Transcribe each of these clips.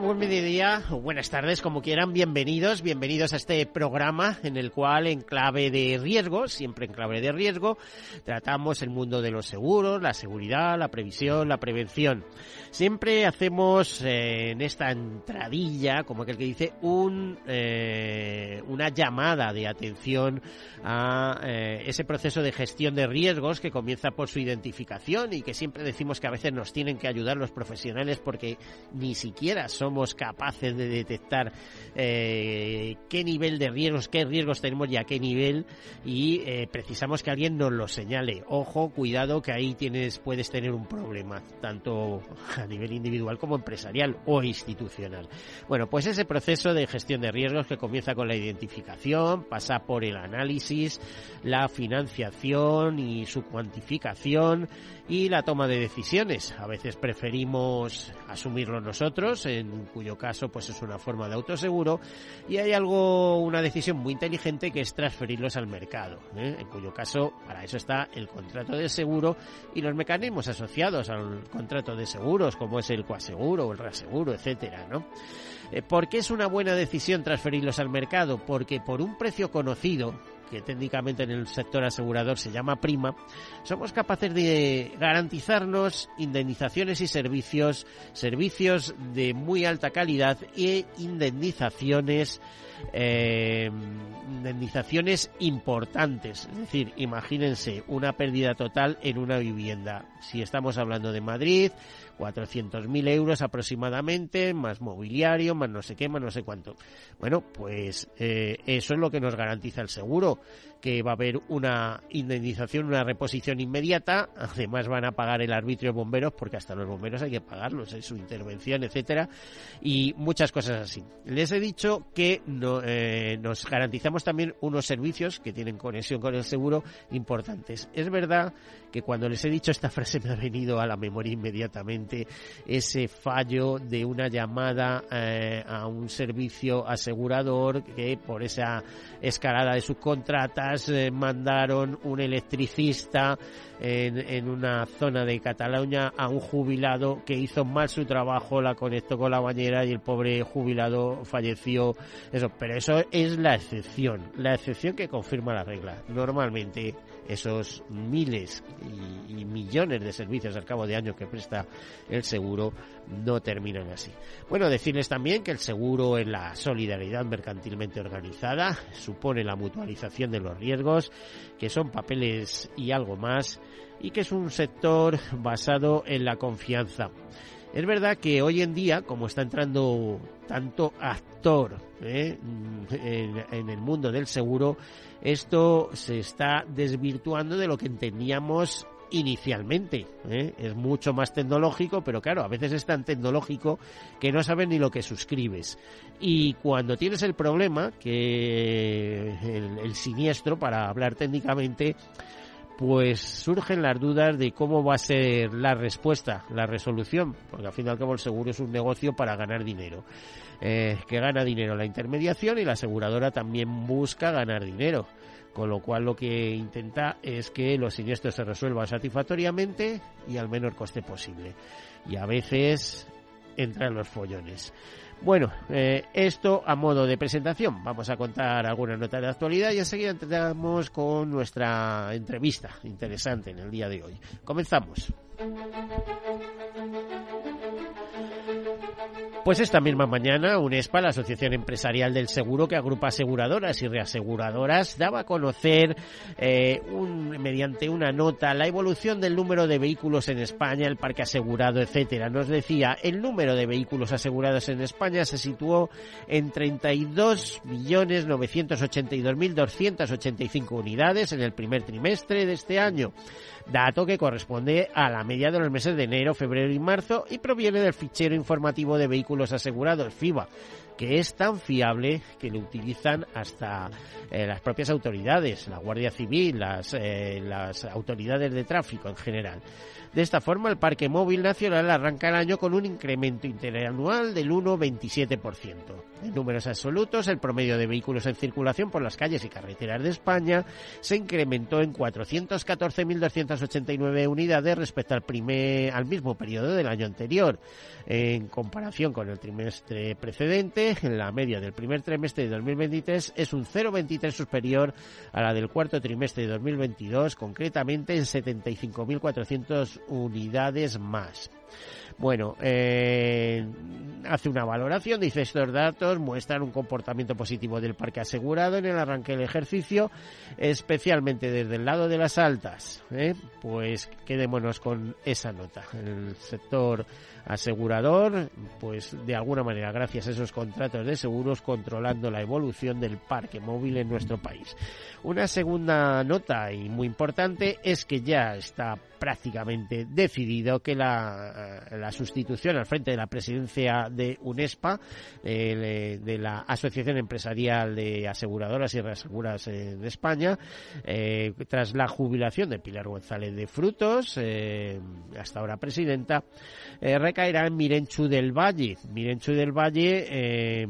Buen mediodía buenas tardes, como quieran. Bienvenidos, bienvenidos a este programa en el cual, en clave de riesgo, siempre en clave de riesgo, tratamos el mundo de los seguros, la seguridad, la previsión, la prevención. Siempre hacemos eh, en esta entradilla, como aquel que dice, un, eh, una llamada de atención a eh, ese proceso de gestión de riesgos que comienza por su identificación y que siempre decimos que a veces nos tienen que ayudar los profesionales porque ni siquiera somos capaces de detectar eh, qué nivel de riesgos, qué riesgos tenemos y a qué nivel y eh, precisamos que alguien nos lo señale. Ojo, cuidado que ahí tienes, puedes tener un problema, tanto a nivel individual como empresarial o institucional. Bueno, pues ese proceso de gestión de riesgos que comienza con la identificación, pasa por el análisis, la financiación y su cuantificación y la toma de decisiones. A veces preferimos asumirlo nosotros, en cuyo caso pues es una forma de autoseguro y hay algo, una decisión muy inteligente que es transferirlos al mercado, ¿eh? en cuyo caso para eso está el contrato de seguro y los mecanismos asociados al contrato de seguros como es el coaseguro o el reaseguro, etcétera, ¿no? Eh, ¿Por qué es una buena decisión transferirlos al mercado? Porque por un precio conocido, que técnicamente en el sector asegurador se llama prima, somos capaces de garantizarnos indemnizaciones y servicios, servicios de muy alta calidad e indemnizaciones eh, indemnizaciones importantes. Es decir, imagínense una pérdida total en una vivienda. Si estamos hablando de Madrid, 400.000 euros aproximadamente, más mobiliario, más no sé qué, más no sé cuánto. Bueno, pues eh, eso es lo que nos garantiza el seguro que va a haber una indemnización, una reposición inmediata. Además van a pagar el arbitrio bomberos porque hasta los bomberos hay que pagarlos, en su intervención, etcétera, y muchas cosas así. Les he dicho que no, eh, nos garantizamos también unos servicios que tienen conexión con el seguro importantes. Es verdad que cuando les he dicho esta frase me ha venido a la memoria inmediatamente ese fallo de una llamada eh, a un servicio asegurador que por esa escalada de subcontratas eh, mandaron un electricista en, en, una zona de Cataluña a un jubilado que hizo mal su trabajo, la conectó con la bañera y el pobre jubilado falleció. Eso, pero eso es la excepción, la excepción que confirma la regla. Normalmente esos miles y, millones de servicios al cabo de año que presta el seguro no terminan así. Bueno, decirles también que el seguro en la solidaridad mercantilmente organizada supone la mutualización de los riesgos, que son papeles y algo más, y que es un sector basado en la confianza. Es verdad que hoy en día, como está entrando tanto actor ¿eh? en, el mundo del seguro, esto se está desvirtuando de lo que entendíamos inicialmente. ¿eh? Es mucho más tecnológico, pero claro, a veces es tan tecnológico que no sabes ni lo que suscribes. Y cuando tienes el problema, que el, el siniestro, para hablar técnicamente, pues surgen las dudas de cómo va a ser la respuesta, la resolución, porque al fin y al cabo el seguro es un negocio para ganar dinero. Eh, que gana dinero la intermediación y la aseguradora también busca ganar dinero. Con lo cual lo que intenta es que los siniestros se resuelvan satisfactoriamente y al menor coste posible. Y a veces entran los follones. Bueno, eh, esto a modo de presentación. Vamos a contar algunas notas de actualidad y enseguida entramos con nuestra entrevista interesante en el día de hoy. Comenzamos. Pues esta misma mañana, UNESPA, la Asociación Empresarial del Seguro que agrupa aseguradoras y reaseguradoras, daba a conocer eh, un, mediante una nota la evolución del número de vehículos en España, el parque asegurado, etcétera. Nos decía, el número de vehículos asegurados en España se situó en 32.982.285 unidades en el primer trimestre de este año dato que corresponde a la media de los meses de enero, febrero y marzo y proviene del fichero informativo de vehículos asegurados, FIBA, que es tan fiable que lo utilizan hasta eh, las propias autoridades, la Guardia Civil, las, eh, autoridades de tráfico en general. De esta forma, el Parque Móvil Nacional arranca el año con un incremento interanual del 1,27%. En números absolutos, el promedio de vehículos en circulación por las calles y carreteras de España se incrementó en 414.289 unidades respecto al, primer, al mismo periodo del año anterior. En comparación con el trimestre precedente, la media del primer trimestre de 2023 es un 0,23 superior a la del cuarto trimestre de 2022, concretamente en 75.400 unidades más. Bueno, eh, hace una valoración, dice estos datos muestran un comportamiento positivo del parque asegurado en el arranque del ejercicio, especialmente desde el lado de las altas. ¿eh? Pues quedémonos con esa nota. El sector asegurador, pues de alguna manera, gracias a esos contratos de seguros, controlando la evolución del parque móvil en nuestro país. Una segunda nota y muy importante es que ya está prácticamente decidido que la, la sustitución al frente de la presidencia de UNESPA, de la Asociación Empresarial de Aseguradoras y Reaseguras eh, de España, eh, tras la jubilación de Pilar González de Frutos, eh, hasta ahora presidenta, recaerá en Mirenchu del Valle. Mirenchu del Valle,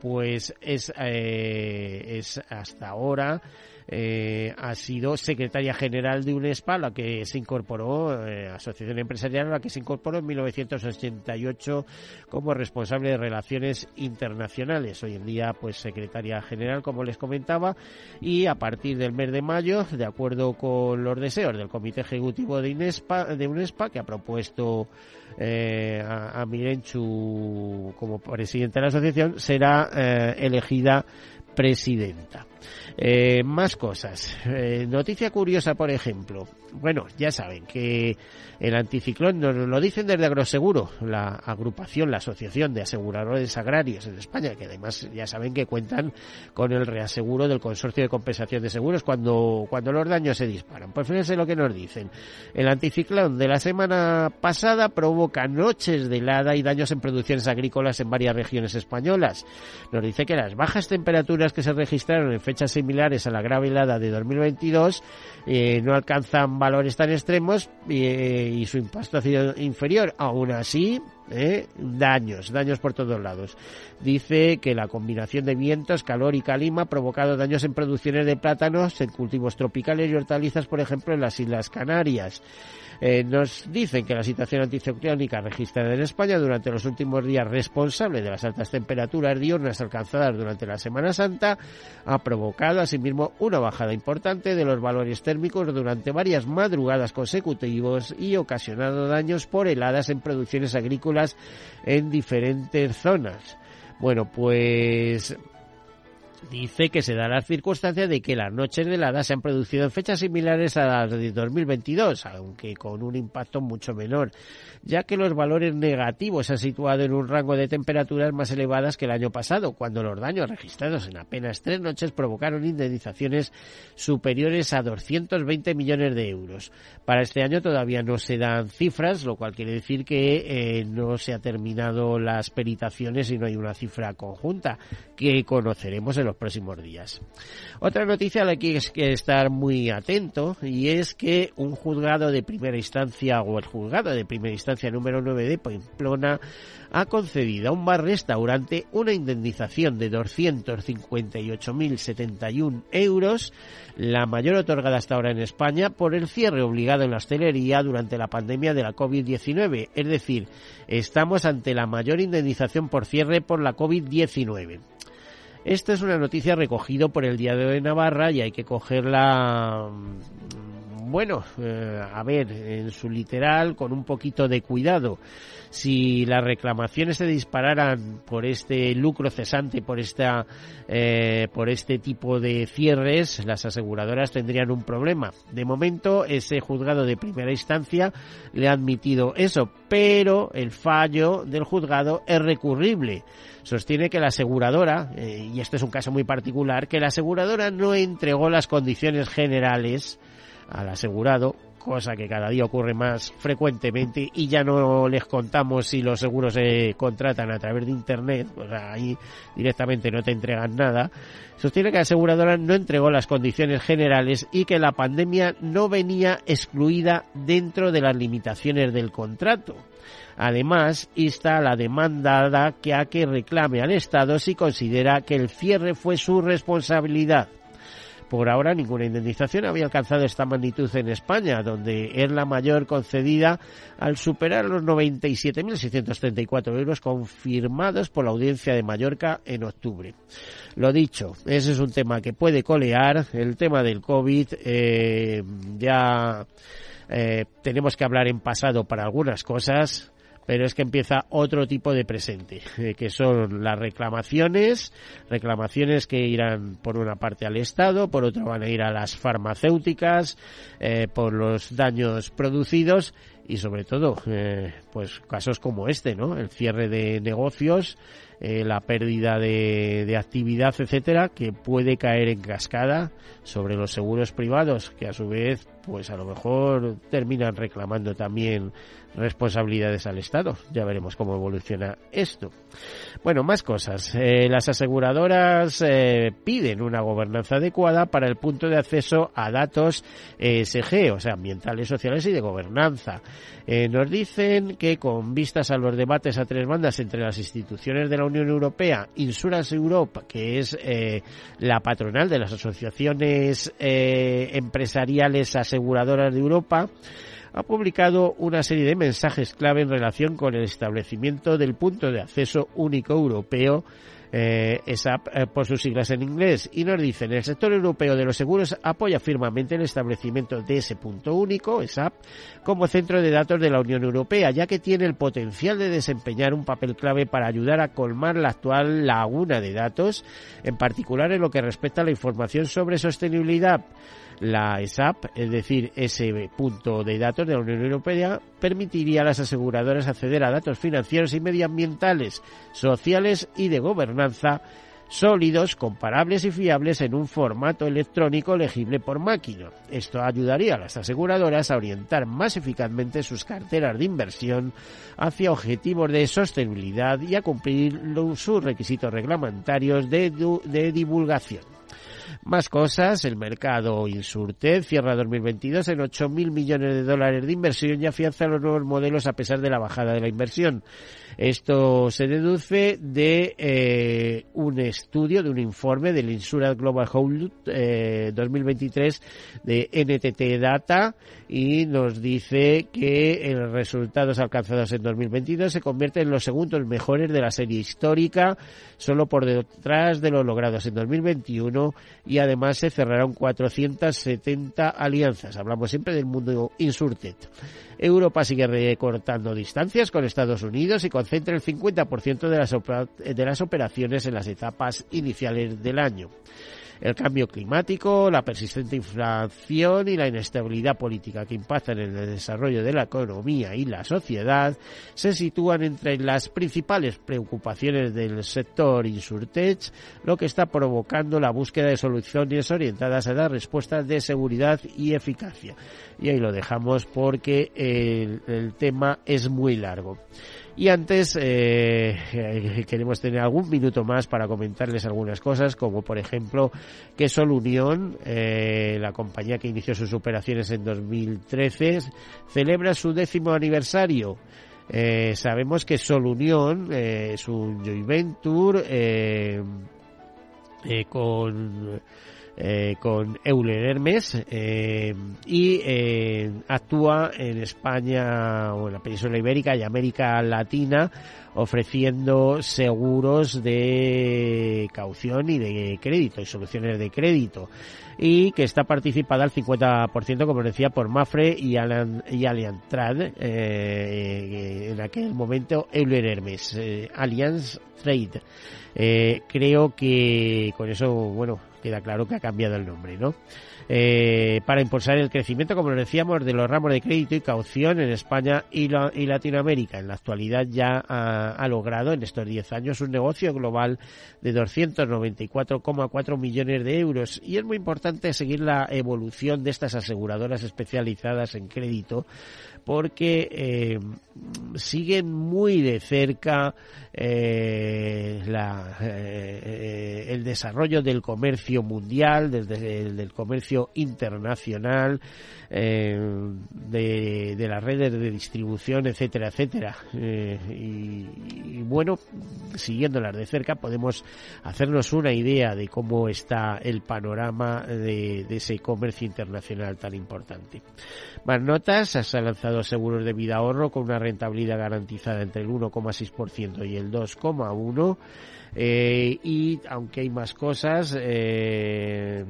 pues es, es hasta ahora eh, ha sido secretaria general de UNESPA, la que se incorporó, eh, Asociación Empresarial, la que se incorporó en 1988 como responsable de relaciones internacionales. Hoy en día, pues secretaria general, como les comentaba, y a partir del mes de mayo, de acuerdo con los deseos del Comité Ejecutivo de, de UNESPA, que ha propuesto eh, a, a, Mirenchu como presidente de la asociación, será eh, elegida presidenta. Eh, más cosas. Eh, noticia curiosa, por ejemplo. Bueno, ya saben que el anticiclón nos lo dicen desde Agroseguro, la agrupación, la asociación de aseguradores agrarios en España, que además ya saben que cuentan con el reaseguro del consorcio de compensación de seguros cuando, cuando los daños se disparan. Pues fíjense lo que nos dicen. El anticiclón de la semana pasada provoca noches de helada y daños en producciones agrícolas en varias regiones españolas. Nos dice que las bajas temperaturas que se registraron en fechas similares a la grave helada de 2022 eh, no alcanzan valores tan extremos eh, y su impacto ha sido inferior. Aún así, eh, daños, daños por todos lados. Dice que la combinación de vientos, calor y calima ha provocado daños en producciones de plátanos, en cultivos tropicales y hortalizas, por ejemplo, en las Islas Canarias. Eh, nos dicen que la situación anticiclónica registrada en España durante los últimos días responsable de las altas temperaturas diurnas alcanzadas durante la Semana Santa ha provocado asimismo una bajada importante de los valores térmicos durante varias madrugadas consecutivas y ocasionado daños por heladas en producciones agrícolas en diferentes zonas. Bueno, pues dice que se da la circunstancia de que las noches de helada se han producido en fechas similares a las de 2022, aunque con un impacto mucho menor, ya que los valores negativos se han situado en un rango de temperaturas más elevadas que el año pasado, cuando los daños registrados en apenas tres noches provocaron indemnizaciones superiores a 220 millones de euros. Para este año todavía no se dan cifras, lo cual quiere decir que eh, no se han terminado las peritaciones y no hay una cifra conjunta que conoceremos en los próximos días. Otra noticia a la que hay que estar muy atento y es que un juzgado de primera instancia o el juzgado de primera instancia número 9 de Pamplona ha concedido a un bar-restaurante una indemnización de 258.071 euros, la mayor otorgada hasta ahora en España, por el cierre obligado en la hostelería durante la pandemia de la COVID-19. Es decir, estamos ante la mayor indemnización por cierre por la COVID-19. Esta es una noticia recogida por el Diario de Navarra y hay que cogerla mm, bueno, eh, a ver, en su literal, con un poquito de cuidado. Si las reclamaciones se dispararan por este lucro cesante, por esta, eh, por este tipo de cierres, las aseguradoras tendrían un problema. De momento, ese juzgado de primera instancia le ha admitido eso, pero el fallo del juzgado es recurrible sostiene que la aseguradora, eh, y este es un caso muy particular, que la aseguradora no entregó las condiciones generales al asegurado, cosa que cada día ocurre más frecuentemente y ya no les contamos si los seguros se contratan a través de internet, pues ahí directamente no te entregan nada. Sostiene que la aseguradora no entregó las condiciones generales y que la pandemia no venía excluida dentro de las limitaciones del contrato. Además, insta a la demandada que a que reclame al Estado si considera que el cierre fue su responsabilidad. Por ahora ninguna indemnización había alcanzado esta magnitud en España, donde es la mayor concedida al superar los 97.634 euros confirmados por la audiencia de Mallorca en octubre. Lo dicho, ese es un tema que puede colear. El tema del COVID eh, ya eh, tenemos que hablar en pasado para algunas cosas pero es que empieza otro tipo de presente, eh, que son las reclamaciones, reclamaciones que irán por una parte al Estado, por otra van a ir a las farmacéuticas, eh, por los daños producidos y sobre todo, eh, pues casos como este, ¿no? El cierre de negocios, la pérdida de, de actividad, etcétera, que puede caer en cascada sobre los seguros privados, que a su vez, pues a lo mejor terminan reclamando también responsabilidades al Estado. Ya veremos cómo evoluciona esto. Bueno, más cosas. Eh, las aseguradoras eh, piden una gobernanza adecuada para el punto de acceso a datos ESG, o sea, ambientales, sociales y de gobernanza. Eh, nos dicen que con vistas a los debates a tres bandas entre las instituciones de la Unión Europea, Insurance Europe, que es la patronal de las asociaciones empresariales aseguradoras de Europa, ha publicado una serie de mensajes clave en relación con el establecimiento del punto de acceso único europeo eh, ESAP eh, por sus siglas en inglés, y nos dicen el sector europeo de los seguros apoya firmemente el establecimiento de ese punto único, ESAP, como centro de datos de la Unión Europea, ya que tiene el potencial de desempeñar un papel clave para ayudar a colmar la actual laguna de datos, en particular en lo que respecta a la información sobre sostenibilidad. La ESAP, es decir, ese punto de datos de la Unión Europea, permitiría a las aseguradoras acceder a datos financieros y medioambientales, sociales y de gobernanza sólidos, comparables y fiables en un formato electrónico legible por máquina. Esto ayudaría a las aseguradoras a orientar más eficazmente sus carteras de inversión hacia objetivos de sostenibilidad y a cumplir sus requisitos reglamentarios de, de divulgación. Más cosas, el mercado Insurtech cierra 2022 en 8.000 millones de dólares de inversión y afianza los nuevos modelos a pesar de la bajada de la inversión. Esto se deduce de eh, un estudio, de un informe del Insurance Global Hold eh, 2023 de NTT Data y nos dice que los resultados alcanzados en 2022 se convierten en los segundos mejores de la serie histórica, solo por detrás de los logrados en 2021 y además se cerraron 470 alianzas. Hablamos siempre del mundo Insurtech. Europa sigue recortando distancias con Estados Unidos y concentra el 50% de las, de las operaciones en las etapas iniciales del año. El cambio climático, la persistente inflación y la inestabilidad política que impactan en el desarrollo de la economía y la sociedad se sitúan entre las principales preocupaciones del sector Insurtech, lo que está provocando la búsqueda de soluciones orientadas a dar respuestas de seguridad y eficacia. Y ahí lo dejamos porque el, el tema es muy largo. Y antes eh, queremos tener algún minuto más para comentarles algunas cosas, como por ejemplo que Sol Unión, eh, la compañía que inició sus operaciones en 2013, celebra su décimo aniversario. Eh, sabemos que Sol Unión es un joint venture con eh, con Euler Hermes eh, y eh, actúa en España o en la península ibérica y América Latina ofreciendo seguros de caución y de crédito y soluciones de crédito y que está participada al 50%, como decía, por Mafre y, Alan, y Alliantrad, eh, en aquel momento Euler Hermes, eh, Allianz Trade. Creo que con eso, bueno, queda claro que ha cambiado el nombre, ¿no? eh, para impulsar el crecimiento, como decíamos, de los ramos de crédito y caución en España y Latinoamérica. En la actualidad ya ha, ha logrado en estos 10 años un negocio global de 294,4 millones de euros y es muy importante seguir la evolución de estas aseguradoras especializadas en crédito porque eh, siguen muy de cerca eh, eh, el desarrollo del comercio mundial, desde el del comercio internacional, eh, de, de, las redes de distribución, etcétera, etcétera. Eh, y, y, bueno, siguiéndolas de cerca podemos hacernos una idea de cómo está el panorama de, de ese comercio internacional tan importante. Más notas, se han lanzado seguros de vida ahorro con una rentabilidad garantizada entre el 1,6% y el 2,1%. Eh, y aunque hay más cosas, eh,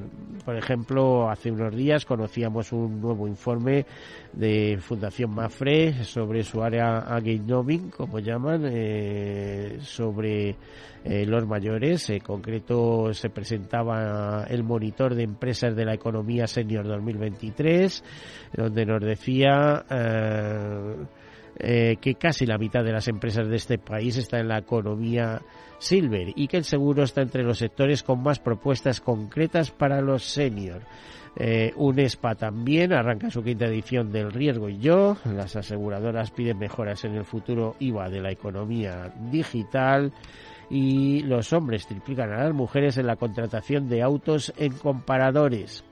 por ejemplo, hace unos días conocíamos un nuevo informe de Fundación Mafre sobre su área Again como llaman, eh, sobre eh, los mayores. En concreto se presentaba el monitor de empresas de la economía senior 2023, donde nos decía eh, que casi la mitad de las empresas de este país está en la economía silver y que el seguro está entre los sectores con más propuestas concretas para los senior. Eh, UNESPA también arranca su quinta edición del riesgo y yo. Las aseguradoras piden mejoras en el futuro IVA de la economía digital y los hombres triplican a las mujeres en la contratación de autos en comparadores.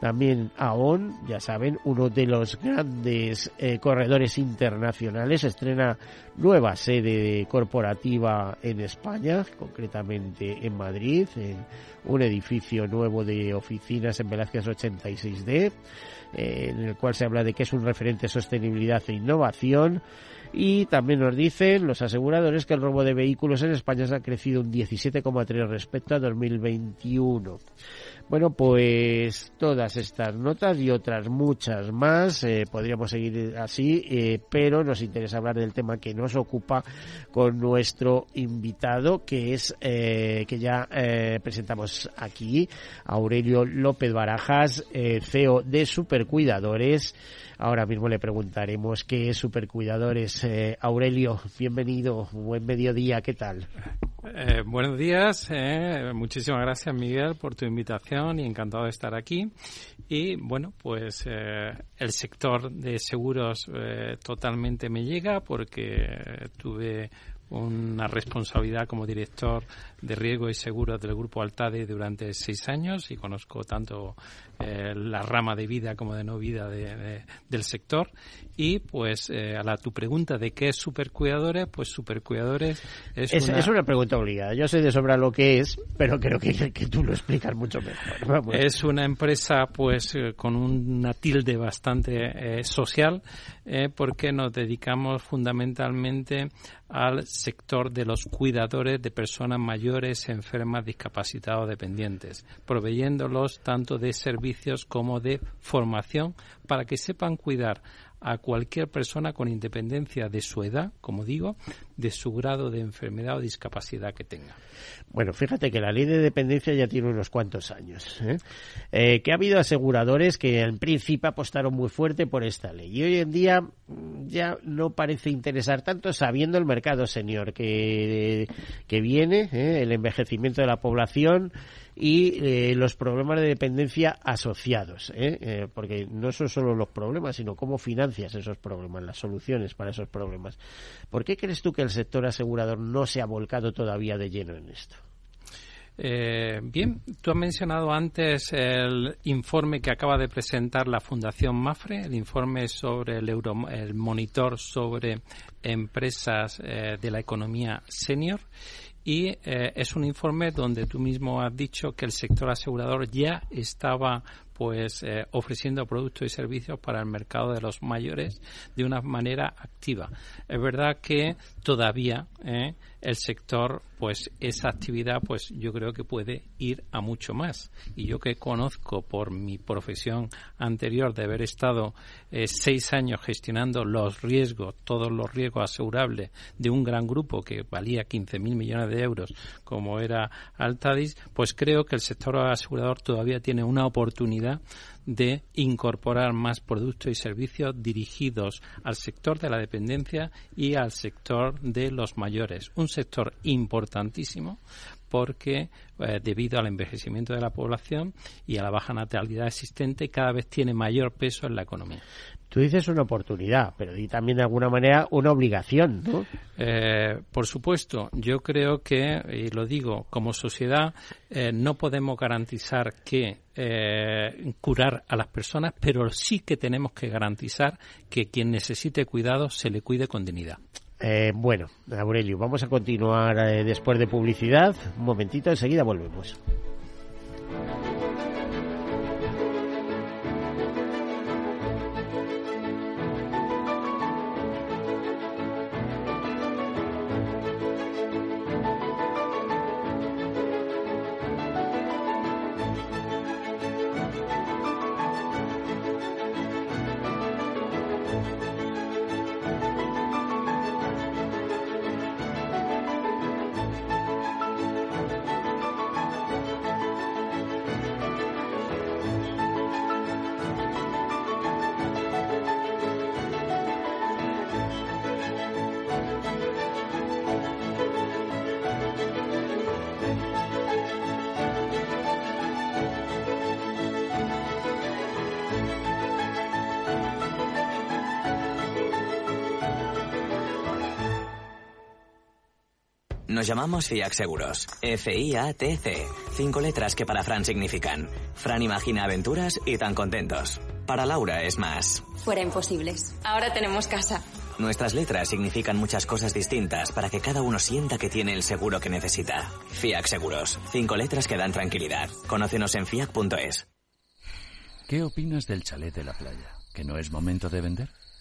También AON, ya saben, uno de los grandes eh, corredores internacionales, estrena nueva sede corporativa en España, concretamente en Madrid, en un edificio nuevo de oficinas en Velázquez 86D, eh, en el cual se habla de que es un referente de sostenibilidad e innovación. Y también nos dicen los aseguradores que el robo de vehículos en España ha crecido un 17,3 respecto a 2021. Bueno, pues todas estas notas y otras muchas más, eh, podríamos seguir así, eh, pero nos interesa hablar del tema que nos ocupa con nuestro invitado, que es, eh, que ya eh, presentamos aquí, Aurelio López Barajas, eh, CEO de Supercuidadores. Ahora mismo le preguntaremos qué es Supercuidadores. Eh, Aurelio, bienvenido, buen mediodía, ¿qué tal? Eh, buenos días, eh, muchísimas gracias Miguel por tu invitación y encantado de estar aquí. Y bueno, pues eh, el sector de seguros eh, totalmente me llega porque tuve una responsabilidad como director de riesgo y seguros del grupo Altade durante seis años y conozco tanto eh, la rama de vida como de no vida de, de, del sector. Y pues eh, a la tu pregunta de qué es supercuidadores pues supercuidadores es, es, una... es una pregunta obligada. Yo sé de sobra lo que es pero creo que, que tú lo explicas mucho mejor. Vamos. es una empresa pues eh, con una tilde bastante social porque nos dedicamos fundamentalmente al sector de los cuidadores de personas mayores, enfermas, discapacitados, dependientes, proveyéndolos tanto de servicios como de formación para que sepan cuidar a cualquier persona con independencia de su edad, como digo, de su grado de enfermedad o discapacidad que tenga. Bueno, fíjate que la ley de dependencia ya tiene unos cuantos años. ¿eh? Eh, que ha habido aseguradores que en principio apostaron muy fuerte por esta ley y hoy en día ya no parece interesar tanto sabiendo el mercado senior que, que viene, ¿eh? el envejecimiento de la población y eh, los problemas de dependencia asociados, ¿eh? Eh, porque no son solo los problemas, sino cómo financias esos problemas, las soluciones para esos problemas. ¿Por qué crees tú que el sector asegurador no se ha volcado todavía de lleno en esto? Eh, bien, tú has mencionado antes el informe que acaba de presentar la Fundación Mafre, el informe sobre el, Euro, el monitor sobre empresas eh, de la economía senior y eh, es un informe donde tú mismo has dicho que el sector asegurador ya estaba pues eh, ofreciendo productos y servicios para el mercado de los mayores de una manera activa. Es verdad que todavía eh, el sector, pues esa actividad, pues yo creo que puede ir a mucho más. Y yo que conozco por mi profesión anterior de haber estado eh, seis años gestionando los riesgos, todos los riesgos asegurables de un gran grupo que valía 15.000 millones de euros, como era Altadis, pues creo que el sector asegurador todavía tiene una oportunidad de incorporar más productos y servicios dirigidos al sector de la dependencia y al sector de los mayores. Un sector importantísimo porque eh, debido al envejecimiento de la población y a la baja natalidad existente cada vez tiene mayor peso en la economía. Tú dices una oportunidad, pero di también de alguna manera una obligación, ¿no? Eh, por supuesto, yo creo que, y lo digo, como sociedad eh, no podemos garantizar que eh, curar a las personas, pero sí que tenemos que garantizar que quien necesite cuidado se le cuide con dignidad. Bueno, Aurelio, vamos a continuar después de publicidad. Un momentito, enseguida volvemos. Nos llamamos FIAC Seguros. F-I-A-T-C. Cinco letras que para Fran significan. Fran imagina aventuras y tan contentos. Para Laura es más. Fuera imposibles. Ahora tenemos casa. Nuestras letras significan muchas cosas distintas para que cada uno sienta que tiene el seguro que necesita. FIAC Seguros. Cinco letras que dan tranquilidad. Conócenos en fiac.es. ¿Qué opinas del chalet de la playa? ¿Que no es momento de vender?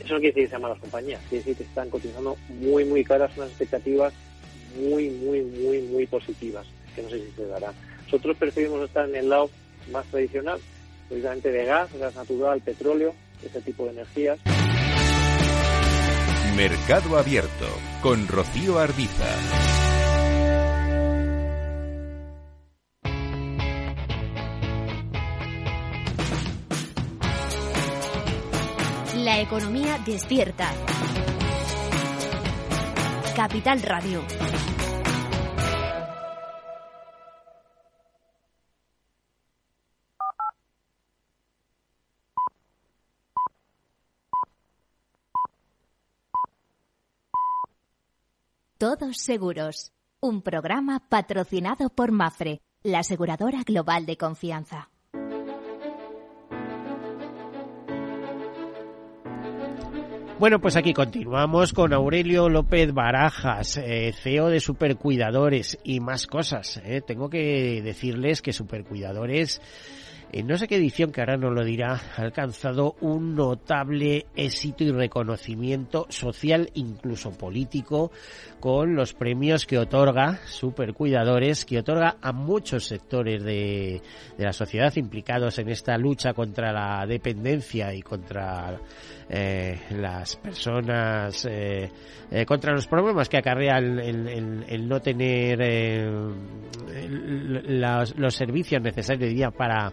Eso no quiere decir que sean malas compañías, quiere decir que están cotizando muy, muy caras unas expectativas muy, muy, muy, muy positivas, que no sé si se dará. Nosotros preferimos estar en el lado más tradicional, precisamente de gas, gas natural, petróleo, ese tipo de energías. Mercado Abierto con Rocío Arbiza. Economía despierta. Capital Radio. Todos Seguros, un programa patrocinado por Mafre, la aseguradora global de confianza. Bueno, pues aquí continuamos con Aurelio López Barajas, eh, CEO de Supercuidadores y más cosas. Eh. Tengo que decirles que Supercuidadores en no sé qué edición, que ahora no lo dirá, ha alcanzado un notable éxito y reconocimiento social, incluso político, con los premios que otorga Supercuidadores, que otorga a muchos sectores de, de la sociedad implicados en esta lucha contra la dependencia y contra eh, las personas, eh, eh, contra los problemas que acarrea el, el, no tener eh, los, los servicios necesarios diría, para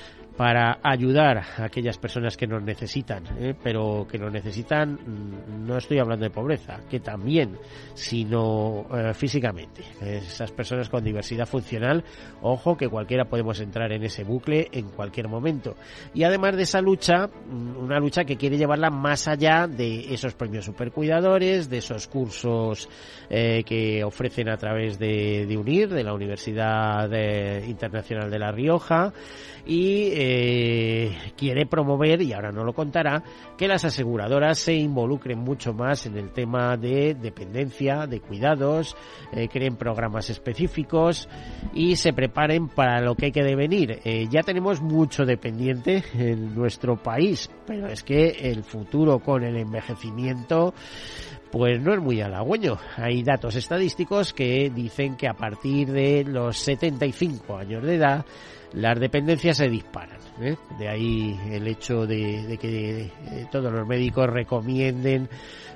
para ayudar a aquellas personas que nos necesitan, ¿eh? pero que nos necesitan, mm, no estoy hablando de pobreza, que también, sino eh, físicamente. Esas personas con diversidad funcional, ojo que cualquiera podemos entrar en ese bucle en cualquier momento. Y además de esa lucha, mm, una lucha que quiere llevarla más allá de esos premios supercuidadores, de esos cursos eh, que ofrecen a través de, de UNIR, de la Universidad Internacional de La Rioja, y eh, quiere promover, y ahora no lo contará, que las aseguradoras se involucren mucho más en el tema de dependencia, de cuidados, eh, creen programas específicos y se preparen para lo que hay que devenir. Eh, ya tenemos mucho dependiente en nuestro país, pero es que el futuro con el envejecimiento pues no es muy halagüeño. Hay datos estadísticos que dicen que a partir de los 75 años de edad las dependencias se disparan. ¿eh? De ahí el hecho de, que eh, todos los médicos recomienden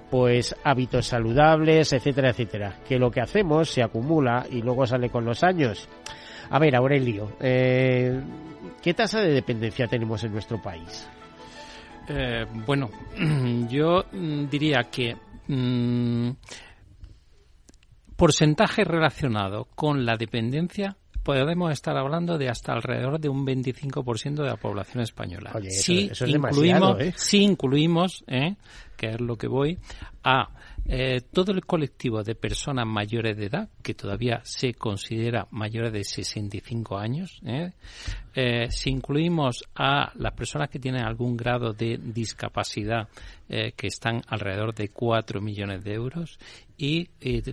pues hábitos saludables, etcétera, etcétera. Que lo que hacemos se acumula y luego sale con los años. A ver, Aurelio, eh, ¿qué tasa de dependencia tenemos en nuestro país? Bueno, yo diría que mmm, porcentaje relacionado con la dependencia podemos estar hablando de hasta alrededor de un 25% de la población española. Oye, si eso es incluimos, ¿eh? si incluimos, ¿eh? que es lo que voy, a eh, todo el colectivo de personas mayores de edad, que todavía se considera mayores de 65 años, ¿eh? Eh, si incluimos a las personas que tienen algún grado de discapacidad, eh, que están alrededor de 4 millones de euros, y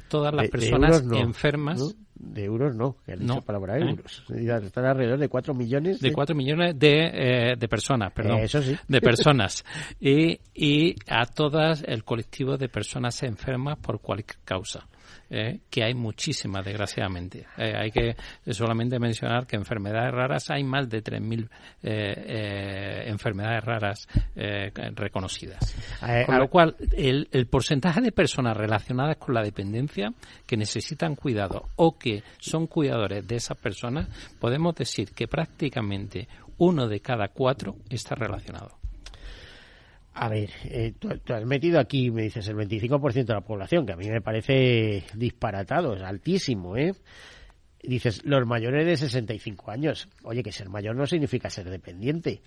todas las personas no, enfermas, ¿no? De euros no, que han dicho No, palabra ¿eh? euros. Están alrededor de 4 millones de 4 millones de, eh, de personas, perdón. Eh, eso sí. De personas. y, y a todas el colectivo de personas enfermas por cualquier causa. Eh, que hay muchísimas, desgraciadamente. Eh, hay que solamente mencionar que enfermedades raras hay más de 3.000 eh, eh, enfermedades raras eh, reconocidas. Con lo cual, el, el porcentaje de personas relacionadas con la dependencia que necesitan cuidado o que son cuidadores de esas personas, podemos decir que prácticamente uno de cada cuatro está relacionado. A ver, eh, tú, tú has metido aquí, me dices, el 25% de la población, que a mí me parece disparatado, es altísimo, ¿eh? Dices, los mayores de 65 años. Oye, que ser mayor no significa ser dependiente.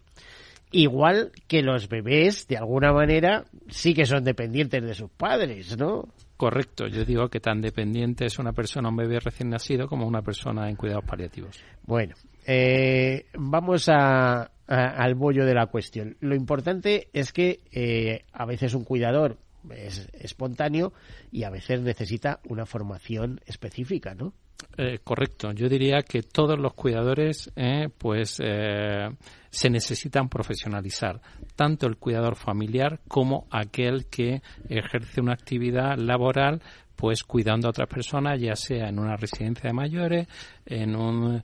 Igual que los bebés, de alguna manera, sí que son dependientes de sus padres, ¿no? Correcto, yo digo que tan dependiente es una persona, un bebé recién nacido, como una persona en cuidados paliativos. Bueno, eh, vamos a, al bollo de la cuestión. Lo importante es que eh, a veces un cuidador es espontáneo y a veces necesita una formación específica, ¿no? Eh, correcto. Yo diría que todos los cuidadores, eh, pues, eh, se necesitan profesionalizar, tanto el cuidador familiar como aquel que ejerce una actividad laboral pues cuidando a otras personas, ya sea en una residencia de mayores, en una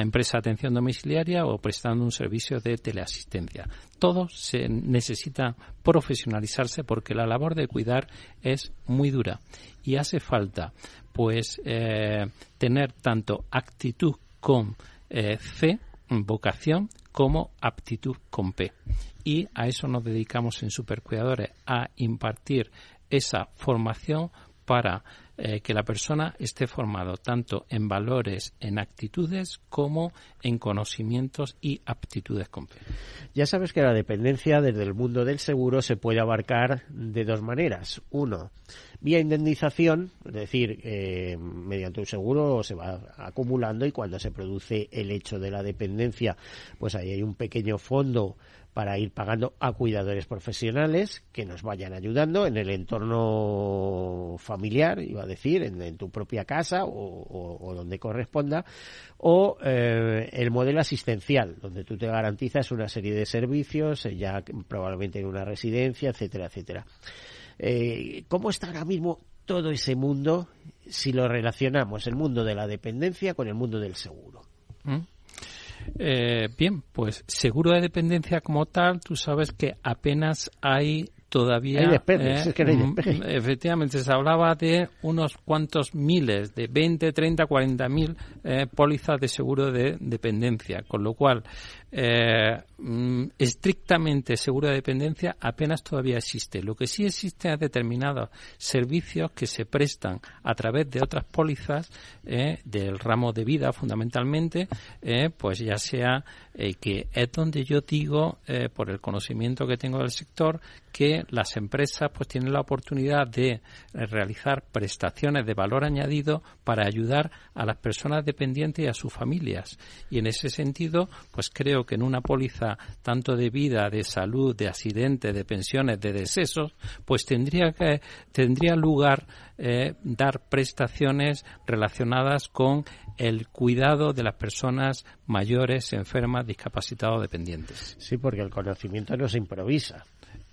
empresa de atención domiciliaria o prestando un servicio de teleasistencia. Todo se necesita profesionalizarse porque la labor de cuidar es muy dura y hace falta pues eh, tener tanto actitud con eh, C, vocación, como aptitud con P. Y a eso nos dedicamos en Supercuidadores, a impartir esa formación para eh, que la persona esté formado tanto en valores, en actitudes, como en conocimientos y aptitudes completas. Ya sabes que la dependencia desde el mundo del seguro se puede abarcar de dos maneras. Uno, vía indemnización, es decir, eh, mediante un seguro se va acumulando y cuando se produce el hecho de la dependencia, pues ahí hay un pequeño fondo para ir pagando a cuidadores profesionales que nos vayan ayudando en el entorno familiar, iba a decir, en, tu propia casa o, donde corresponda, o eh, el modelo asistencial, donde tú te garantizas una serie de servicios, eh, ya probablemente en una residencia, etcétera, etcétera. Eh, ¿Cómo está ahora mismo todo ese mundo si lo relacionamos, el mundo de la dependencia con el mundo del seguro? ¿Mm? Eh, bien, pues seguro de dependencia como tal, tú sabes que apenas hay todavía. Hay es que mm, Efectivamente, se hablaba de unos cuantos miles, de 20, 30, 40 mil eh, pólizas de seguro de dependencia, con lo cual eh, mm, estrictamente seguro de dependencia apenas todavía existe. Lo que sí existe es determinados servicios que se prestan a través de otras pólizas eh, del ramo de vida fundamentalmente, eh, pues ya sea que es donde yo digo, por el conocimiento que tengo del sector, que las empresas pues tienen la oportunidad de realizar prestaciones de valor añadido para ayudar a las personas dependientes y a sus familias. Y en ese sentido, pues creo que en una póliza tanto de vida, de salud, de accidente, de pensiones, de decesos, pues tendría que tendría lugar eh, dar prestaciones relacionadas con el cuidado de las personas mayores, enfermas, discapacitadas o dependientes. Sí, porque el conocimiento no se improvisa.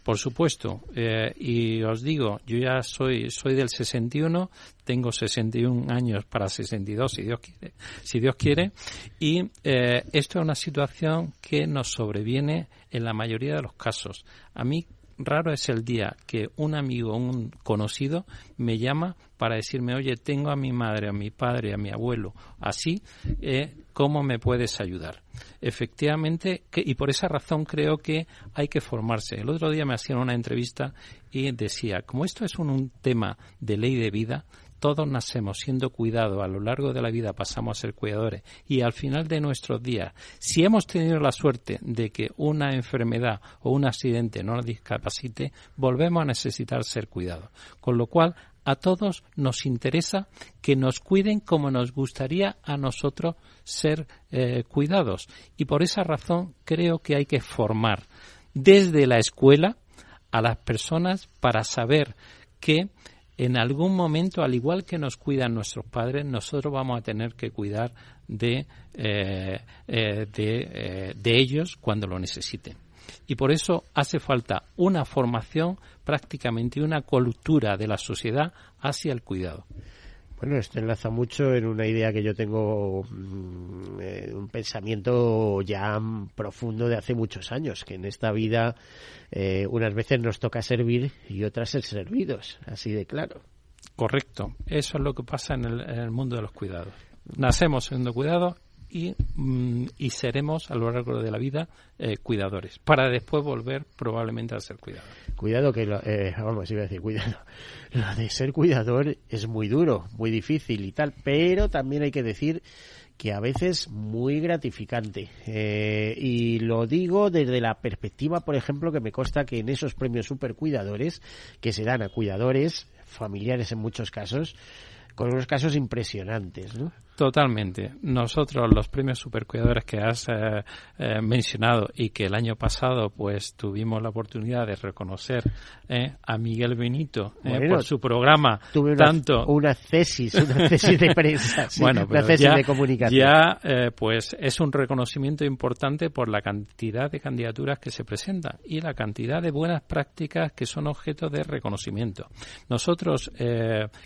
Por supuesto, eh, y os digo, yo ya soy soy del 61, tengo 61 años para 62 si Dios quiere, si Dios quiere, y eh, esto es una situación que nos sobreviene en la mayoría de los casos. A mí raro es el día que un amigo, un conocido, me llama para decirme, oye, tengo a mi madre, a mi padre, a mi abuelo, así, eh, ¿cómo me puedes ayudar? Efectivamente, y por esa razón creo que hay que formarse. El otro día me hacían una entrevista y decía, como esto es un tema de ley de vida, todos nacemos siendo cuidados, a lo largo de la vida pasamos a ser cuidadores y al final de nuestros días, si hemos tenido la suerte de que una enfermedad o un accidente no nos discapacite, volvemos a necesitar ser cuidados. Con lo cual, a todos nos interesa que nos cuiden como nos gustaría a nosotros ser eh, cuidados. Y por esa razón creo que hay que formar desde la escuela a las personas para saber que en algún momento, al igual que nos cuidan nuestros padres, nosotros vamos a tener que cuidar de, eh, eh, eh, de ellos cuando lo necesiten. Y por eso hace falta una formación, prácticamente una cultura de la sociedad hacia el cuidado. Bueno, esto enlaza mucho en una idea que yo tengo, mm, eh, un pensamiento ya profundo de hace muchos años, que en esta vida eh, unas veces nos toca servir y otras ser servidos, así de claro. Correcto, eso es lo que pasa en el, mundo de los cuidados. Nacemos siendo cuidados y, mm, y, seremos a lo largo de la vida eh, cuidadores, para después volver probablemente a ser cuidadores. Cuidado que, eh, vamos, a decir, cuidado. Lo de ser cuidador es muy duro, muy difícil y tal, pero también hay que decir que a veces muy gratificante. Eh, y lo digo desde la perspectiva, por ejemplo, que me consta que en esos premios supercuidadores, que se dan a cuidadores, familiares en muchos casos, con unos casos impresionantes, ¿no? Totalmente. Nosotros, los premios supercuidadores que has eh, eh, mencionado y que el año pasado pues tuvimos la oportunidad de reconocer eh, a Miguel Benito por su programa tuve una, tanto una tesis, una tesis de prensa, bueno, una tesis ya, de comunicación. Ya pues es un reconocimiento importante por la cantidad de candidaturas que se presentan y la cantidad de buenas prácticas que son objeto de reconocimiento. Nosotros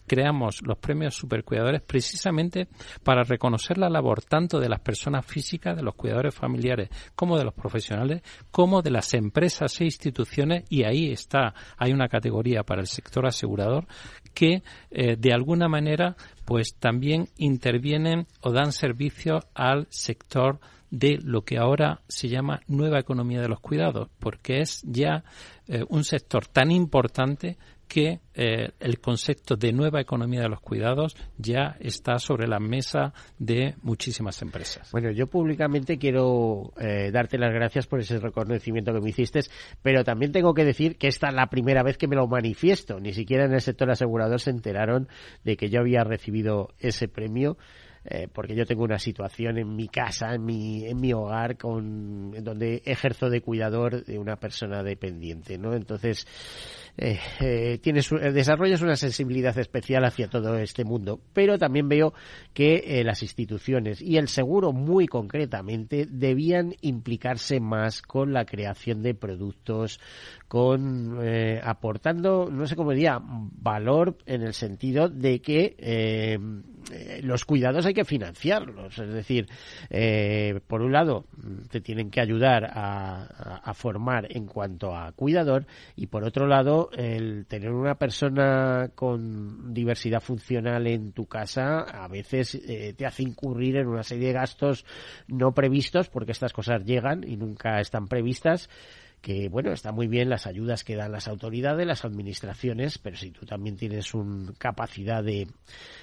creamos los premios supercuidadores precisamente para reconocer la labor tanto de las personas físicas, de los cuidadores familiares, como de los profesionales, como de las empresas e instituciones, y ahí está, hay una categoría para el sector asegurador que eh, de alguna manera pues también intervienen o dan servicio al sector de lo que ahora se llama nueva economía de los cuidados, porque es ya eh, un sector tan importante que eh, el concepto de nueva economía de los cuidados ya está sobre la mesa de muchísimas empresas. Bueno, yo públicamente quiero eh, darte las gracias por ese reconocimiento que me hiciste, pero también tengo que decir que esta es la primera vez que me lo manifiesto. Ni siquiera en el sector asegurador se enteraron de que yo había recibido ese premio. Eh, porque yo tengo una situación en mi casa, en mi, en mi hogar, con, donde ejerzo de cuidador de una persona dependiente, ¿no? Entonces, eh, eh, tienes, desarrollas una sensibilidad especial hacia todo este mundo, pero también veo que las instituciones y el seguro muy concretamente debían implicarse más con la creación de productos, con aportando, no sé cómo diría, valor en el sentido de que los cuidados hay que financiarlos. Es decir, eh, por un lado, te tienen que ayudar a, a, formar en cuanto a cuidador y por otro lado, el tener una persona con diversidad funcional en tu casa a veces eh, te hace incurrir en una serie de gastos no previstos porque estas cosas llegan y nunca están previstas que bueno, está muy bien las ayudas que dan las autoridades, las administraciones, pero si tú también tienes una capacidad de,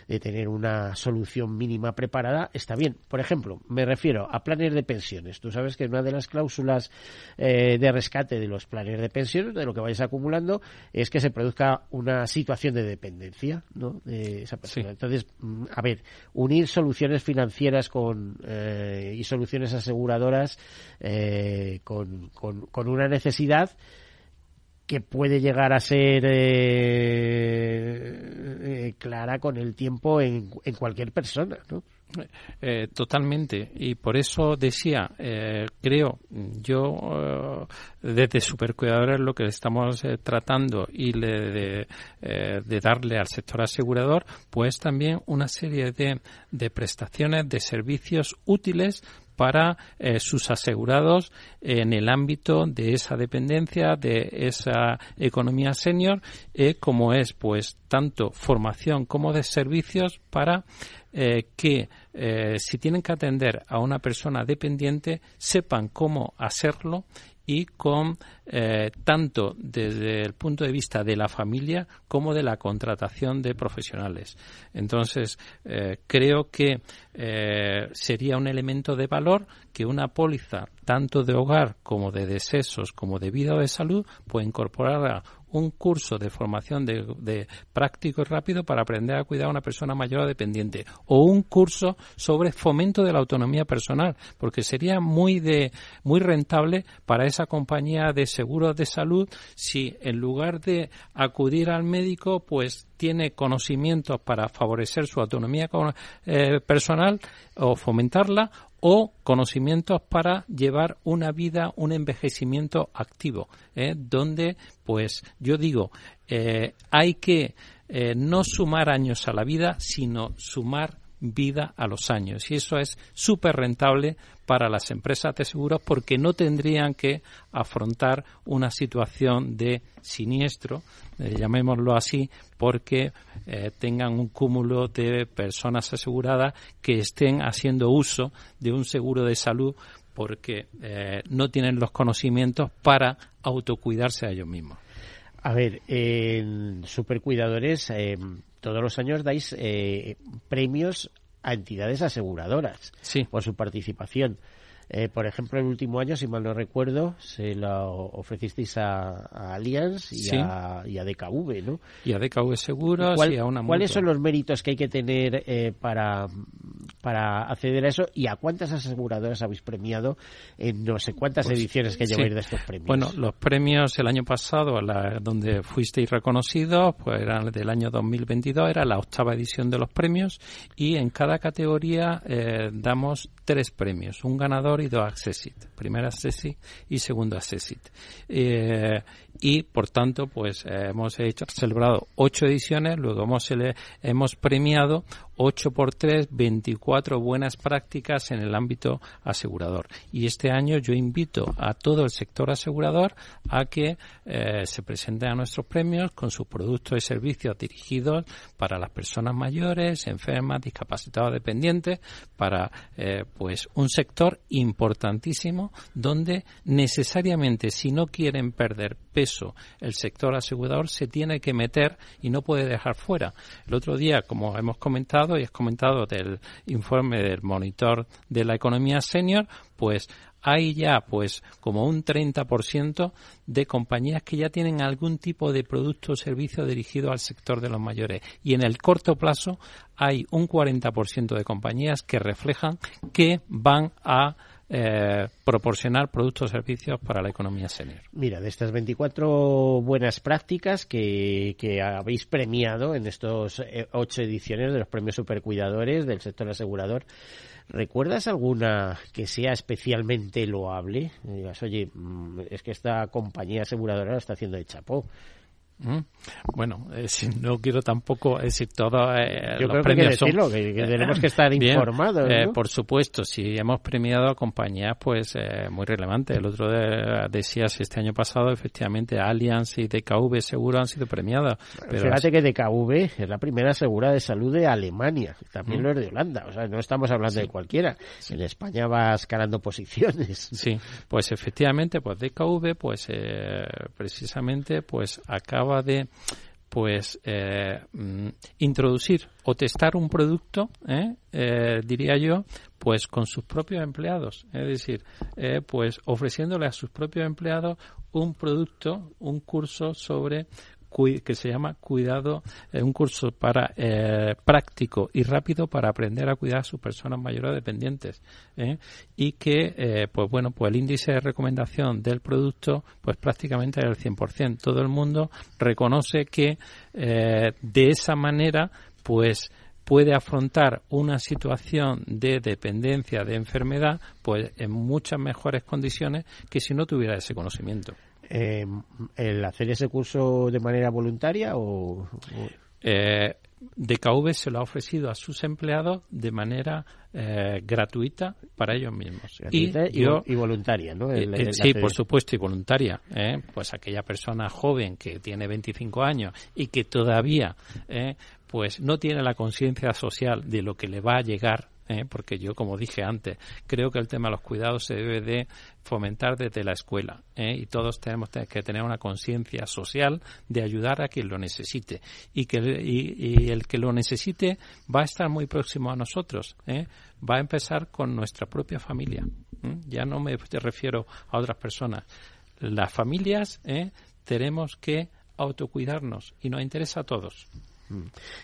de, tener una solución mínima preparada, está bien. Por ejemplo, me refiero a planes de pensiones. Tú sabes que una de las cláusulas eh, de rescate de los planes de pensiones, de lo que vayas acumulando, es que se produzca una situación de dependencia, ¿no? De esa persona. Entonces, mm, a ver, unir soluciones financieras con eh, y soluciones aseguradoras eh, con, con, con una necesidad que puede llegar a ser eh, eh, clara con el tiempo en, en cualquier persona, ¿no? Eh, totalmente y por eso decía eh, creo yo eh, desde supercuidadores lo que estamos tratando y le, de, de, darle al sector asegurador pues también una serie de, de prestaciones de servicios útiles para eh, sus asegurados en el ámbito de esa dependencia, de esa economía senior, eh, como es pues tanto formación como de servicios para eh, que si tienen que atender a una persona dependiente sepan cómo hacerlo y con eh, tanto desde el punto de vista de la familia como de la contratación de profesionales. Entonces, eh, creo que eh, sería un elemento de valor que una póliza tanto de hogar como de decesos como de vida o de salud pueda incorporar a un curso de formación de, práctico y rápido para aprender a cuidar a una persona mayor o dependiente o un curso sobre fomento de la autonomía personal porque sería muy de muy rentable para esa compañía de seguros de salud si en lugar de acudir al médico pues tiene conocimientos para favorecer su autonomía eh, personal o fomentarla o conocimientos para llevar una vida, un envejecimiento activo, ¿eh? donde, pues, yo digo, eh, hay que eh, no sumar años a la vida, sino sumar vida a los años. Y eso es súper rentable para las empresas de seguros porque no tendrían que afrontar una situación de siniestro, eh, llamémoslo así, porque eh, tengan un cúmulo de personas aseguradas que estén haciendo uso de un seguro de salud porque eh, no tienen los conocimientos para autocuidarse a ellos mismos. A ver, en Supercuidadores todos los años dais premios a entidades aseguradoras por su participación. Eh, por ejemplo, el último año, si mal no recuerdo, se lo ofrecisteis a, Allianz y, a, y, a, DKV, ¿no? Y a DKV Seguros y a una ¿Cuáles son los méritos que hay que tener eh, para, para acceder a eso y a cuántas aseguradoras habéis premiado en no sé cuántas Pues, ediciones que sí. lleváis de estos premios. Bueno, los premios el año pasado, la- donde fuisteis reconocidos, pues eran del año 2022, era la octava edición de los premios y en cada categoría eh, damos tres premios, un ganador y dos accessit, primer accessit y segundo accessit. Eh, y por tanto, pues eh, hemos hecho, celebrado ocho ediciones, luego hemos, hemos premiado 8 por 3, 24 buenas prácticas en el ámbito asegurador. Y este año yo invito a todo el sector asegurador a que eh, se presenten a nuestros premios con sus productos y servicios dirigidos para las personas mayores, enfermas, discapacitados, dependientes, para eh, pues un sector importantísimo donde necesariamente si no quieren perder peso el sector asegurador se tiene que meter y no puede dejar fuera. El otro día, como hemos comentado y has comentado del informe del monitor de la economía senior, pues hay ya pues como un 30% de compañías que ya tienen algún tipo de producto o servicio dirigido al sector de los mayores y en el corto plazo hay un 40% de compañías que reflejan que van a eh, proporcionar productos o servicios para la economía senior. Mira, de estas 24 buenas prácticas que, que habéis premiado en estos eh, ocho ediciones de los premios supercuidadores del sector asegurador, ¿recuerdas alguna que sea especialmente loable? Digas, oye, mm, es que esta compañía aseguradora lo está haciendo de chapó. Mm. Bueno, eh, si no quiero tampoco decir todo. eh, Yo los creo que hay que premios son- decirlo, que- que tenemos que estar Bien, informados, eh, por supuesto, si hemos premiado a compañías pues eh, muy relevantes. El otro de- decías este año pasado, efectivamente, Allianz y DKV seguro han sido premiadas. Pero Fíjate que DKV es la primera asegura de salud de Alemania, también Mm. lo es de Holanda, o sea, no estamos hablando de cualquiera. En España va escalando posiciones. Sí, pues efectivamente, pues DKV, pues eh, precisamente, pues acaba de pues eh, mm, introducir o testar un producto, ¿eh? Eh, diría yo, pues con sus propios empleados, es decir, pues ofreciéndole a sus propios empleados un producto, un curso sobre que se llama cuidado, eh, un curso para eh, práctico y rápido para aprender a cuidar a sus personas mayores dependientes ¿eh? y que pues bueno pues el índice de recomendación del producto pues prácticamente es el 100% todo el mundo reconoce que de esa manera pues puede afrontar una situación de dependencia, de enfermedad, pues en muchas mejores condiciones que si no tuviera ese conocimiento. Eh, ¿El hacer ese curso de manera voluntaria o...? o- Eh, DKV se lo ha ofrecido a sus empleados de manera eh, gratuita para ellos mismos. gratuita y, yo, y voluntaria, ¿no? eh, El- eh, el sí, por supuesto, y voluntaria. ¿eh? Pues aquella persona joven que tiene 25 años y que todavía eh, pues no tiene la conciencia social de lo que le va a llegar, ¿eh? porque yo, como dije antes, creo que el tema de los cuidados se debe de fomentar desde la escuela ¿eh? y todos tenemos te- que tener una conciencia social de ayudar a quien lo necesite y que y, el que lo necesite va a estar muy próximo a nosotros ¿eh? va a empezar con nuestra propia familia ¿eh? ya no me refiero a otras personas las familias tenemos que autocuidarnos y nos interesa a todos.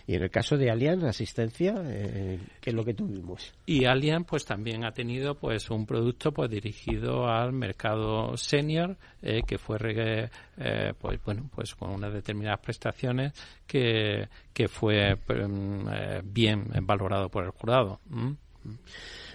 Y en el caso de Allianz, asistencia, eh, ¿qué es lo que tuvimos? Y Allianz pues también ha tenido pues un producto pues dirigido al mercado senior eh, que fue eh, pues bueno pues con unas determinadas prestaciones que, que fue mm, eh, bien valorado por el jurado. ¿m?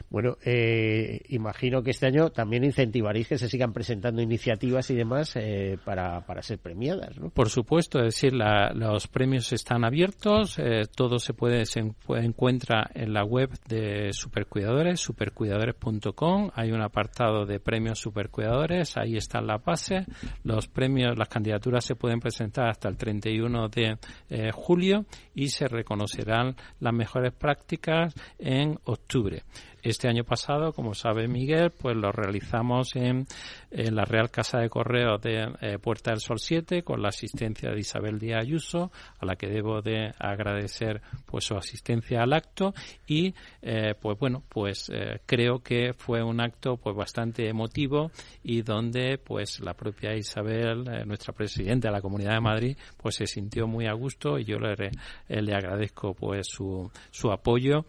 Bueno, eh, imagino que este año también incentivaréis que se sigan presentando iniciativas y demás eh, para, para ser premiadas, ¿no? Por supuesto, es decir, la- los premios están abiertos, eh, todo se puede se en- encuentra en la web de Supercuidadores, supercuidadores.com. Hay un apartado de premios Supercuidadores, ahí está la base. Los premios, las candidaturas se pueden presentar hasta el 31 de eh, julio y se reconocerán las mejores prácticas en octubre octubre. Este año pasado, como sabe Miguel, pues lo realizamos en, la Real Casa de Correos de eh, Puerta del Sol 7 con la asistencia de Isabel Díaz Ayuso, a la que debo de agradecer pues su asistencia al acto. Y eh, pues bueno, pues eh, creo que fue un acto pues bastante emotivo y donde pues la propia Isabel, nuestra presidenta de la Comunidad de Madrid, pues se sintió muy a gusto y yo le, le agradezco pues su, su apoyo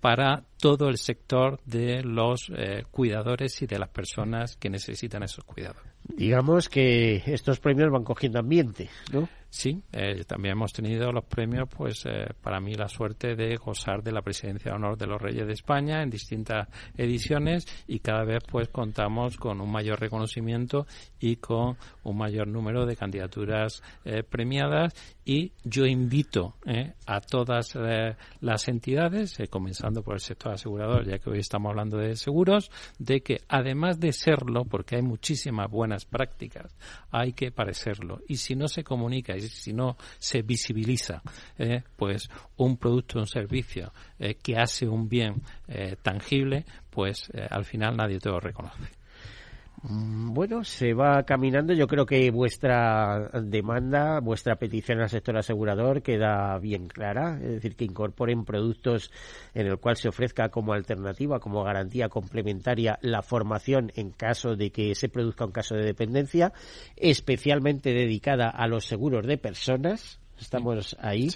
para todo el sector de los eh, cuidadores y de las personas que necesitan esos cuidados. Digamos que estos premios van cogiendo ambiente, ¿no? Sí, eh, también hemos tenido los premios, pues eh, para mí la suerte de gozar de la presidencia de honor de los Reyes de España en distintas ediciones y cada vez pues contamos con un mayor reconocimiento y con un mayor número de candidaturas eh, premiadas y yo invito a todas las entidades, comenzando por el sector asegurador, ya que hoy estamos hablando de seguros, de que además de serlo, porque hay muchísimas buenas prácticas, hay que parecerlo y si no se comunica si no se visibiliza eh, pues un producto un servicio eh, que hace un bien eh, tangible, pues al final nadie te lo reconoce. Mm, bueno, se va caminando. Yo creo que vuestra demanda, vuestra petición al sector asegurador queda bien clara. Es decir, que incorporen productos en el cual se ofrezca como alternativa, como garantía complementaria, la formación en caso de que se produzca un caso de dependencia, especialmente dedicada a los seguros de personas. Estamos ahí.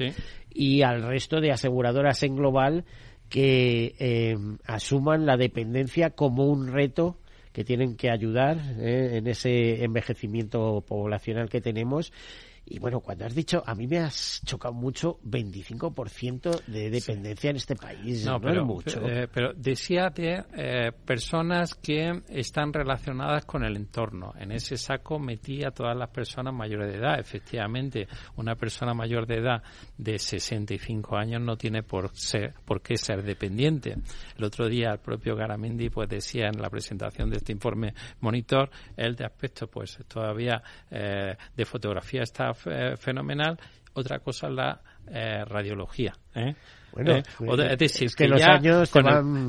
Y al resto de aseguradoras en global que eh, asuman la dependencia como un reto que tienen que ayudar eh, en ese envejecimiento poblacional que tenemos y bueno, cuando has dicho, a mí me has chocado mucho 25% de dependencia en este país. No, pero, es mucho. Eh, pero decía de eh, personas que están relacionadas con el entorno. En ese saco metí a todas las personas mayores de edad. Efectivamente, una persona mayor de edad de 65 años no tiene por, ser, por qué ser dependiente. El otro día el propio Garamendi pues decía en la presentación de este informe monitor, el de aspecto pues todavía eh, de fotografía está fenomenal. Otra cosa es la eh, radiología. ¿eh? Bueno, es decir, que, los años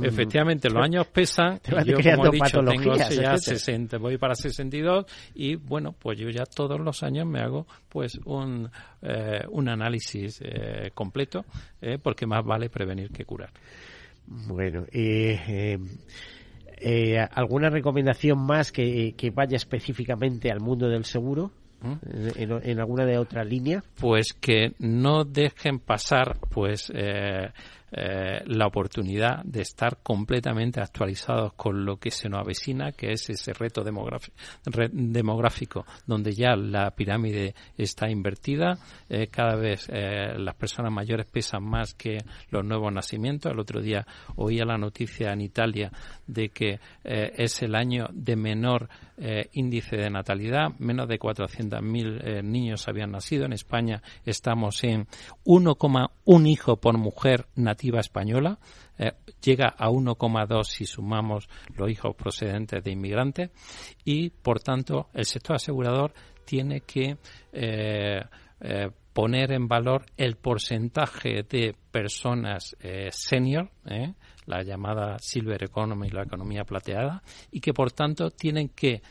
efectivamente los años pesan yo como he dicho tengo ya 60 voy para 62 y bueno pues yo ya todos los años me hago pues un un análisis completo porque más vale prevenir que curar bueno eh, ¿Alguna recomendación más que, que vaya específicamente al mundo del seguro? En, alguna de otra línea? Pues que no dejen pasar pues eh, eh, la oportunidad de estar completamente actualizados con lo que se nos avecina, que es ese reto demográfico, donde ya la pirámide está invertida, eh, cada vez eh, las personas mayores pesan más que los nuevos nacimientos. El otro día oía la noticia en Italia de que es el año de menor índice de natalidad, menos de 400.000 niños habían nacido. En España estamos en 1,1 hijo por mujer nativa española eh, llega a 1,2 si sumamos los hijos procedentes de inmigrantes y, por tanto, el sector asegurador tiene que eh, eh, poner en valor el porcentaje de personas senior, la llamada silver economy, la economía plateada, y que, por tanto, tienen que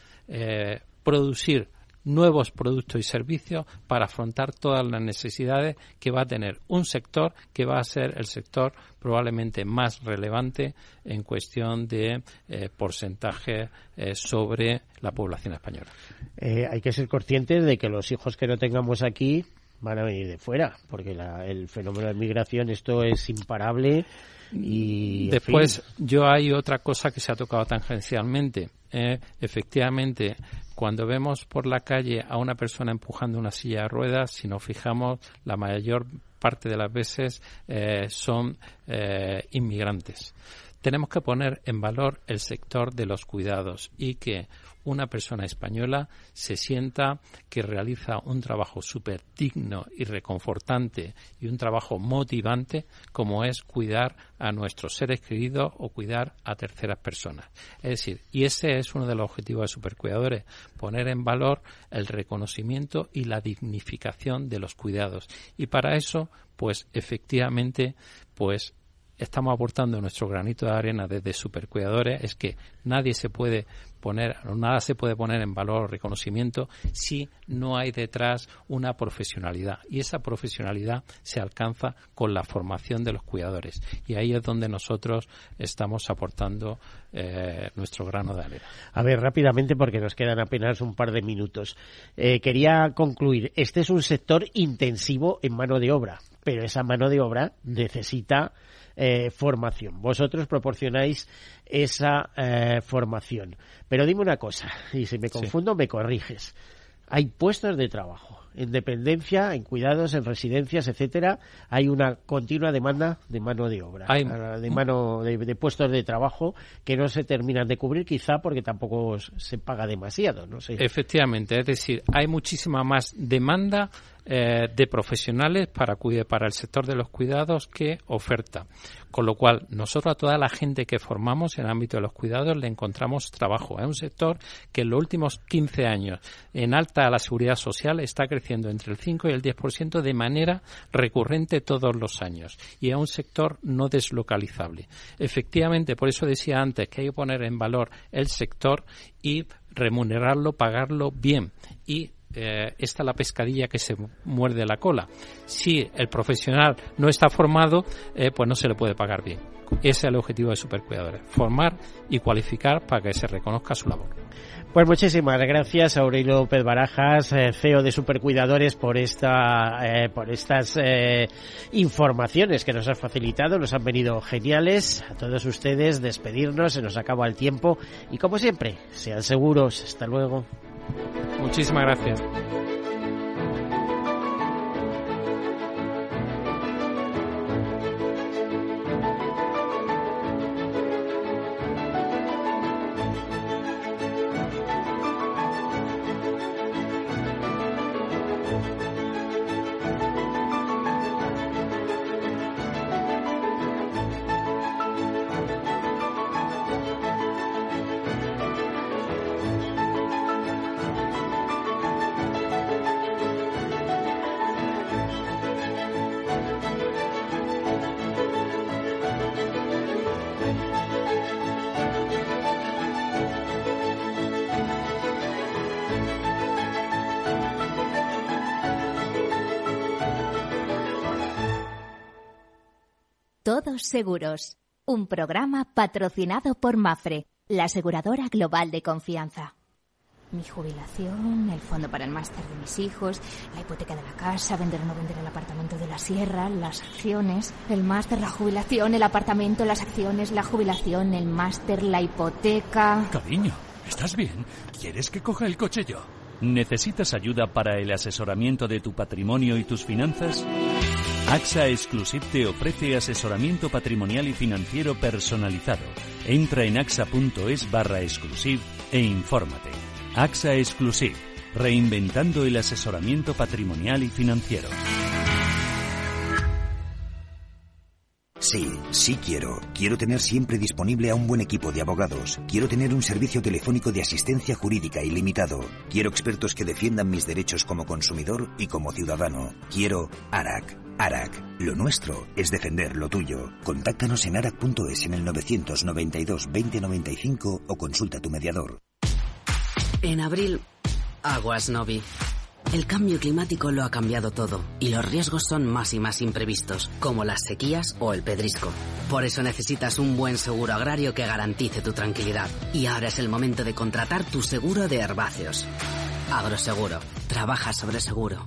producir nuevos productos y servicios para afrontar todas las necesidades que va a tener un sector que va a ser el sector probablemente más relevante en cuestión de eh, porcentaje eh, sobre la población española. Eh, hay que ser conscientes de que los hijos que no tengamos aquí van a venir de fuera, porque el fenómeno de migración esto es imparable y después yo hay otra cosa que se ha tocado tangencialmente. Efectivamente, cuando vemos por la calle a una persona empujando una silla de ruedas, si nos fijamos, la mayor parte de las veces eh, son eh, inmigrantes. Tenemos que poner en valor el sector de los cuidados y que una persona española se sienta que realiza un trabajo súper digno y reconfortante y un trabajo motivante como es cuidar a nuestros seres queridos o cuidar a terceras personas. Es decir, y ese es uno de los objetivos de Supercuidadores, poner en valor el reconocimiento y la dignificación de los cuidados. Y para eso, pues efectivamente, pues estamos aportando nuestro granito de arena desde supercuidadores es que nadie se puede poner, nada se puede poner en valor o reconocimiento si no hay detrás una profesionalidad. Y esa profesionalidad se alcanza con la formación de los cuidadores. Y ahí es donde nosotros estamos aportando eh, nuestro grano de arena. A ver, rápidamente, porque nos quedan apenas un par de minutos. Eh, quería concluir. Este es un sector intensivo en mano de obra, pero esa mano de obra necesita eh, formación. Vosotros proporcionáis esa eh, formación. Pero dime una cosa, y si me confundo, me corriges. Hay puestos de trabajo. En dependencia, en cuidados, en residencias, etcétera, hay una continua demanda de mano de obra, Hay- de mano de, de puestos de trabajo que no se terminan de cubrir, quizá porque tampoco se paga demasiado, no sé. Efectivamente, es decir, hay muchísima más demanda eh, de profesionales para, cuide- para el sector de los cuidados que oferta. Con lo cual, nosotros a toda la gente que formamos en el ámbito de los cuidados le encontramos trabajo. Es un sector que en los últimos 15 años, en alta a la seguridad social, está creciendo entre el 5 y el 10% de manera recurrente todos los años. Y es un sector no deslocalizable. Efectivamente, por eso decía antes que hay que poner en valor el sector y remunerarlo, pagarlo bien. Y eh, esta es la pescadilla que se muerde la cola. Si el profesional no está formado, eh, pues no se le puede pagar bien. Ese es el objetivo de Supercuidadores, formar y cualificar para que se reconozca su labor. Pues muchísimas gracias Aurelio López Barajas, eh, CEO de Supercuidadores, por esta, eh, por estas eh, informaciones que nos has facilitado, nos han venido geniales. A todos ustedes despedirnos, se nos acaba el tiempo y como siempre, sean seguros. Hasta luego. Muchísimas gracias. Seguros, un programa patrocinado por Mafre, la aseguradora global de confianza. Mi jubilación, el fondo para el máster de mis hijos, la hipoteca de la casa, vender o no vender el apartamento de la sierra, las acciones, el máster, la jubilación, el apartamento, las acciones, la jubilación, el máster, la hipoteca. Cariño, ¿estás bien? ¿Quieres que coja el coche yo? ¿Necesitas ayuda para el asesoramiento de tu patrimonio y tus finanzas? AXA Exclusive te ofrece asesoramiento patrimonial y financiero personalizado. Entra en axa.es barra exclusive e infórmate. AXA Exclusive, reinventando el asesoramiento patrimonial y financiero. Sí, sí quiero. Quiero tener siempre disponible a un buen equipo de abogados. Quiero tener un servicio telefónico de asistencia jurídica ilimitado. Quiero expertos que defiendan mis derechos como consumidor y como ciudadano. Quiero ARAC. ARAC. Lo nuestro es defender lo tuyo. Contáctanos en arac.es en el 992 2095 o consulta a tu mediador. En abril, aguas Novi. El cambio climático lo ha cambiado todo y los riesgos son más y más imprevistos, como las sequías o el pedrisco. Por eso necesitas un buen seguro agrario que garantice tu tranquilidad. Y ahora es el momento de contratar tu seguro de herbáceos. Agroseguro. Trabaja sobre seguro.